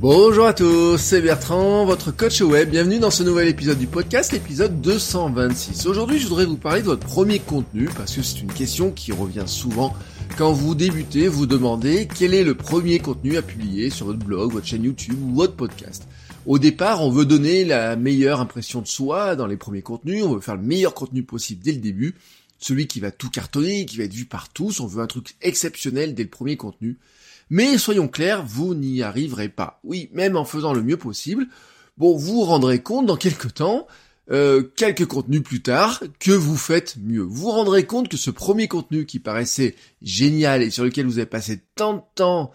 Bonjour à tous, c'est Bertrand, votre coach web. Bienvenue dans ce nouvel épisode du podcast, l'épisode 226. Aujourd'hui, je voudrais vous parler de votre premier contenu parce que c'est une question qui revient souvent quand vous débutez, vous demandez quel est le premier contenu à publier sur votre blog, votre chaîne YouTube ou votre podcast. Au départ, on veut donner la meilleure impression de soi dans les premiers contenus, on veut faire le meilleur contenu possible dès le début, celui qui va tout cartonner, qui va être vu par tous, on veut un truc exceptionnel dès le premier contenu. Mais soyons clairs, vous n'y arriverez pas. Oui, même en faisant le mieux possible, bon, vous vous rendrez compte dans quelques temps, euh, quelques contenus plus tard, que vous faites mieux. Vous vous rendrez compte que ce premier contenu qui paraissait génial et sur lequel vous avez passé tant de temps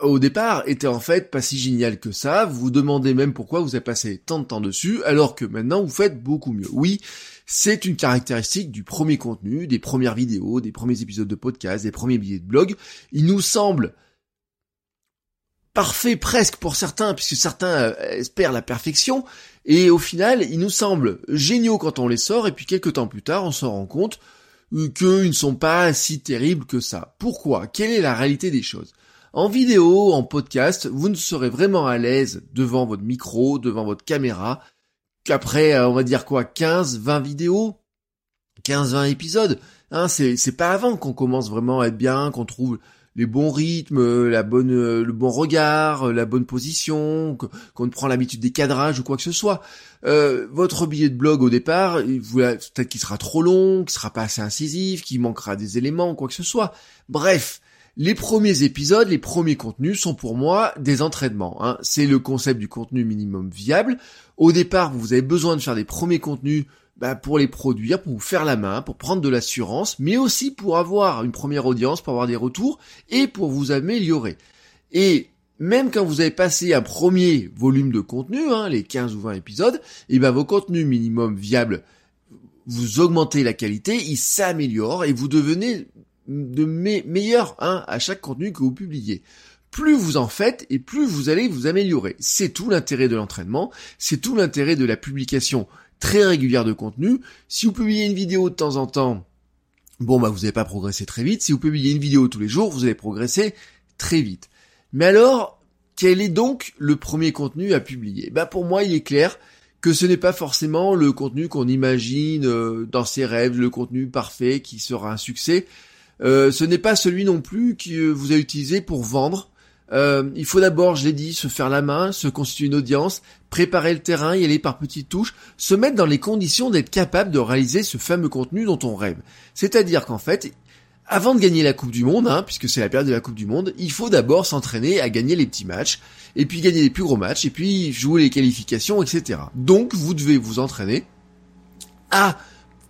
au départ était en fait pas si génial que ça, vous vous demandez même pourquoi vous avez passé tant de temps dessus, alors que maintenant vous faites beaucoup mieux. Oui, c'est une caractéristique du premier contenu, des premières vidéos, des premiers épisodes de podcast, des premiers billets de blog. Il nous semble parfait presque pour certains, puisque certains euh, espèrent la perfection, et au final, il nous semble géniaux quand on les sort, et puis quelques temps plus tard, on s'en rend compte euh, qu'ils ne sont pas si terribles que ça. Pourquoi? Quelle est la réalité des choses? En vidéo, en podcast, vous ne serez vraiment à l'aise devant votre micro, devant votre caméra, qu'après, euh, on va dire quoi, 15, 20 vidéos, 15, 20 épisodes? Hein, c'est, c'est pas avant qu'on commence vraiment à être bien, qu'on trouve les bons rythmes, la bonne, le bon regard, la bonne position, qu'on prend l'habitude des cadrages ou quoi que ce soit. Euh, votre billet de blog au départ, peut-être qu'il sera trop long, qu'il sera pas assez incisif, qu'il manquera des éléments, quoi que ce soit. Bref, les premiers épisodes, les premiers contenus sont pour moi des entraînements. Hein. C'est le concept du contenu minimum viable. Au départ, vous avez besoin de faire des premiers contenus bah, pour les produire, pour vous faire la main, pour prendre de l'assurance, mais aussi pour avoir une première audience, pour avoir des retours et pour vous améliorer. Et même quand vous avez passé un premier volume de contenu, hein, les 15 ou 20 épisodes, et ben vos contenus minimum viables, vous augmentez la qualité, ils s'améliorent et vous devenez de meilleur hein, à chaque contenu que vous publiez. Plus vous en faites et plus vous allez vous améliorer. C'est tout l'intérêt de l'entraînement, c'est tout l'intérêt de la publication très régulière de contenu. Si vous publiez une vidéo de temps en temps, bon bah vous n'allez pas progresser très vite. Si vous publiez une vidéo tous les jours, vous allez progresser très vite. Mais alors, quel est donc le premier contenu à publier? Bah pour moi, il est clair que ce n'est pas forcément le contenu qu'on imagine euh, dans ses rêves, le contenu parfait qui sera un succès. Euh, ce n'est pas celui non plus que vous avez utilisé pour vendre. Euh, il faut d'abord, je l'ai dit, se faire la main, se constituer une audience, préparer le terrain, y aller par petites touches, se mettre dans les conditions d'être capable de réaliser ce fameux contenu dont on rêve. C'est-à-dire qu'en fait, avant de gagner la Coupe du Monde, hein, puisque c'est la période de la Coupe du Monde, il faut d'abord s'entraîner à gagner les petits matchs, et puis gagner les plus gros matchs, et puis jouer les qualifications, etc. Donc vous devez vous entraîner à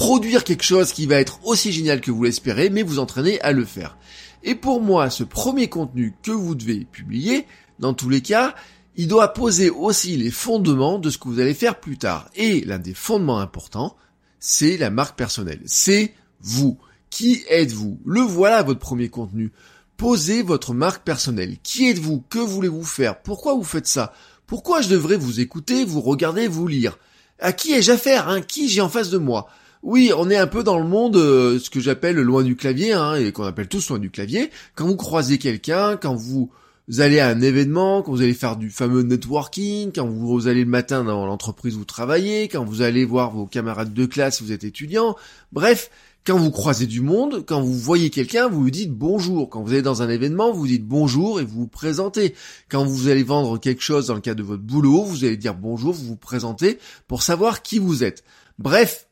produire quelque chose qui va être aussi génial que vous l'espérez, mais vous entraînez à le faire. Et pour moi, ce premier contenu que vous devez publier, dans tous les cas, il doit poser aussi les fondements de ce que vous allez faire plus tard. Et l'un des fondements importants, c'est la marque personnelle. C'est vous. Qui êtes-vous? Le voilà votre premier contenu. Posez votre marque personnelle. Qui êtes-vous? Que voulez-vous faire? Pourquoi vous faites ça? Pourquoi je devrais vous écouter, vous regarder, vous lire? À qui ai-je affaire hein? Qui j'ai en face de moi? Oui, on est un peu dans le monde, euh, ce que j'appelle loin du clavier, hein, et qu'on appelle tous loin du clavier. Quand vous croisez quelqu'un, quand vous allez à un événement, quand vous allez faire du fameux networking, quand vous allez le matin dans l'entreprise où vous travaillez, quand vous allez voir vos camarades de classe si vous êtes étudiant, bref, quand vous croisez du monde, quand vous voyez quelqu'un, vous lui dites bonjour. Quand vous êtes dans un événement, vous dites bonjour et vous vous présentez. Quand vous allez vendre quelque chose dans le cadre de votre boulot, vous allez dire bonjour, vous vous présentez pour savoir qui vous êtes. Bref,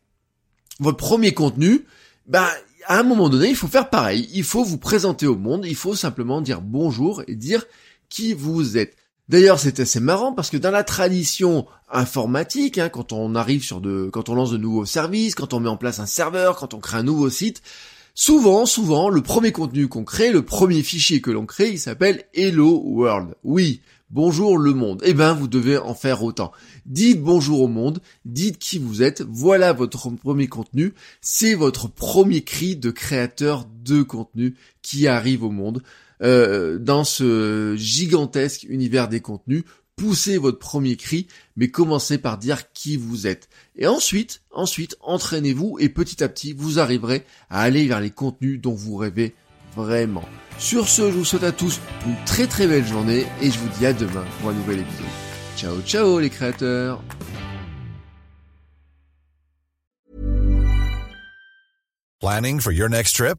votre premier contenu, bah, à un moment donné, il faut faire pareil. Il faut vous présenter au monde. Il faut simplement dire bonjour et dire qui vous êtes. D'ailleurs, c'est assez marrant parce que dans la tradition informatique, hein, quand on arrive sur de, quand on lance de nouveaux services, quand on met en place un serveur, quand on crée un nouveau site, Souvent, souvent, le premier contenu qu'on crée, le premier fichier que l'on crée, il s'appelle Hello World. Oui, bonjour le monde. Eh ben, vous devez en faire autant. Dites bonjour au monde, dites qui vous êtes, voilà votre premier contenu, c'est votre premier cri de créateur de contenu qui arrive au monde. Euh, dans ce gigantesque univers des contenus, poussez votre premier cri, mais commencez par dire qui vous êtes. Et ensuite, ensuite, entraînez-vous et petit à petit, vous arriverez à aller vers les contenus dont vous rêvez vraiment. Sur ce, je vous souhaite à tous une très très belle journée et je vous dis à demain pour un nouvel épisode. Ciao ciao les créateurs Planning for your next trip?